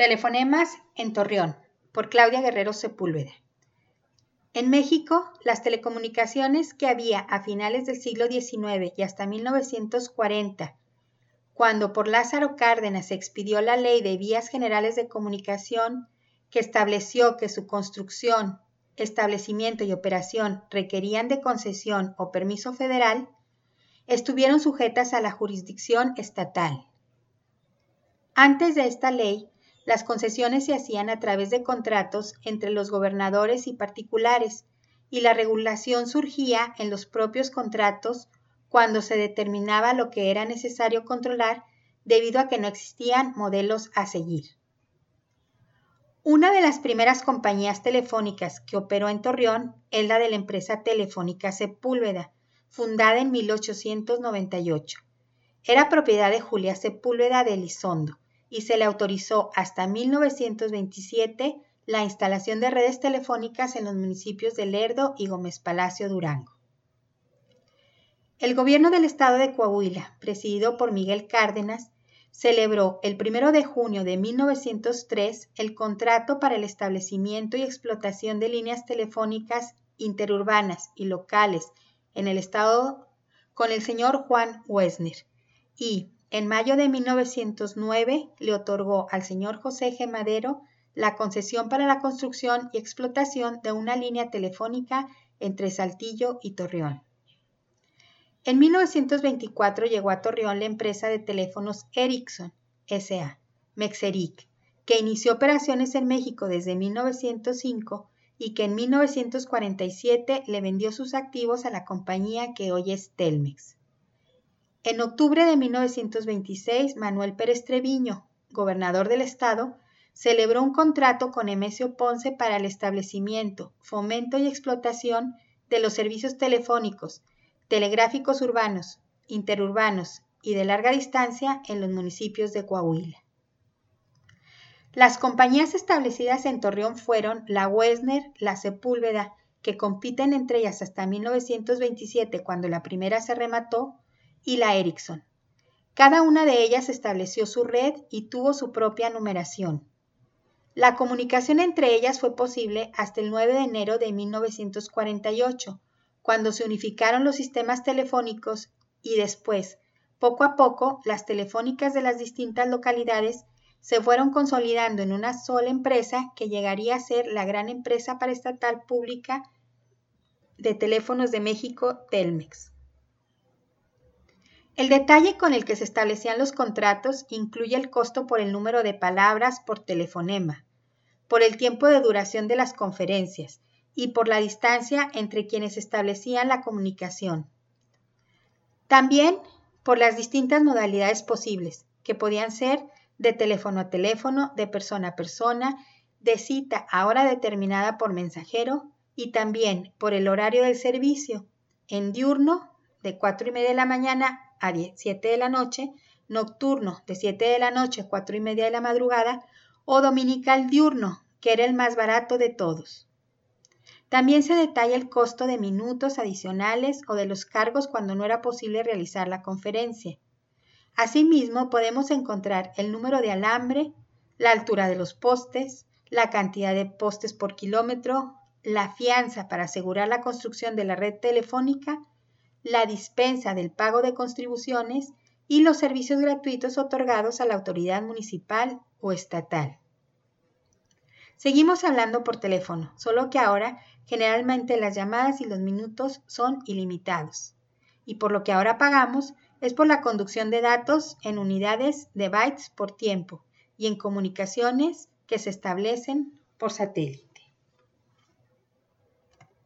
Telefonemas en Torreón, por Claudia Guerrero Sepúlveda. En México, las telecomunicaciones que había a finales del siglo XIX y hasta 1940, cuando por Lázaro Cárdenas se expidió la Ley de Vías Generales de Comunicación, que estableció que su construcción, establecimiento y operación requerían de concesión o permiso federal, estuvieron sujetas a la jurisdicción estatal. Antes de esta ley, las concesiones se hacían a través de contratos entre los gobernadores y particulares, y la regulación surgía en los propios contratos cuando se determinaba lo que era necesario controlar debido a que no existían modelos a seguir. Una de las primeras compañías telefónicas que operó en Torreón es la de la empresa telefónica Sepúlveda, fundada en 1898. Era propiedad de Julia Sepúlveda de Elizondo y se le autorizó hasta 1927 la instalación de redes telefónicas en los municipios de Lerdo y Gómez Palacio Durango. El gobierno del estado de Coahuila, presidido por Miguel Cárdenas, celebró el 1 de junio de 1903 el contrato para el establecimiento y explotación de líneas telefónicas interurbanas y locales en el estado con el señor Juan Wesner y, en mayo de 1909 le otorgó al señor José G. Madero la concesión para la construcción y explotación de una línea telefónica entre Saltillo y Torreón. En 1924 llegó a Torreón la empresa de teléfonos Ericsson S.A., Mexeric, que inició operaciones en México desde 1905 y que en 1947 le vendió sus activos a la compañía que hoy es Telmex. En octubre de 1926, Manuel Pérez Treviño, gobernador del estado, celebró un contrato con Emesio Ponce para el establecimiento, fomento y explotación de los servicios telefónicos, telegráficos urbanos, interurbanos y de larga distancia en los municipios de Coahuila. Las compañías establecidas en Torreón fueron la Wesner, la Sepúlveda, que compiten entre ellas hasta 1927 cuando la primera se remató, y la Ericsson. Cada una de ellas estableció su red y tuvo su propia numeración. La comunicación entre ellas fue posible hasta el 9 de enero de 1948, cuando se unificaron los sistemas telefónicos y después, poco a poco, las telefónicas de las distintas localidades se fueron consolidando en una sola empresa que llegaría a ser la gran empresa paraestatal pública de teléfonos de México, Telmex. El detalle con el que se establecían los contratos incluye el costo por el número de palabras por telefonema, por el tiempo de duración de las conferencias y por la distancia entre quienes establecían la comunicación. También por las distintas modalidades posibles, que podían ser de teléfono a teléfono, de persona a persona, de cita a hora determinada por mensajero y también por el horario del servicio, en diurno de 4 y media de la mañana a 7 de la noche, nocturno de 7 de la noche a 4 y media de la madrugada o dominical diurno, que era el más barato de todos. También se detalla el costo de minutos adicionales o de los cargos cuando no era posible realizar la conferencia. Asimismo, podemos encontrar el número de alambre, la altura de los postes, la cantidad de postes por kilómetro, la fianza para asegurar la construcción de la red telefónica la dispensa del pago de contribuciones y los servicios gratuitos otorgados a la autoridad municipal o estatal. Seguimos hablando por teléfono, solo que ahora generalmente las llamadas y los minutos son ilimitados. Y por lo que ahora pagamos es por la conducción de datos en unidades de bytes por tiempo y en comunicaciones que se establecen por satélite.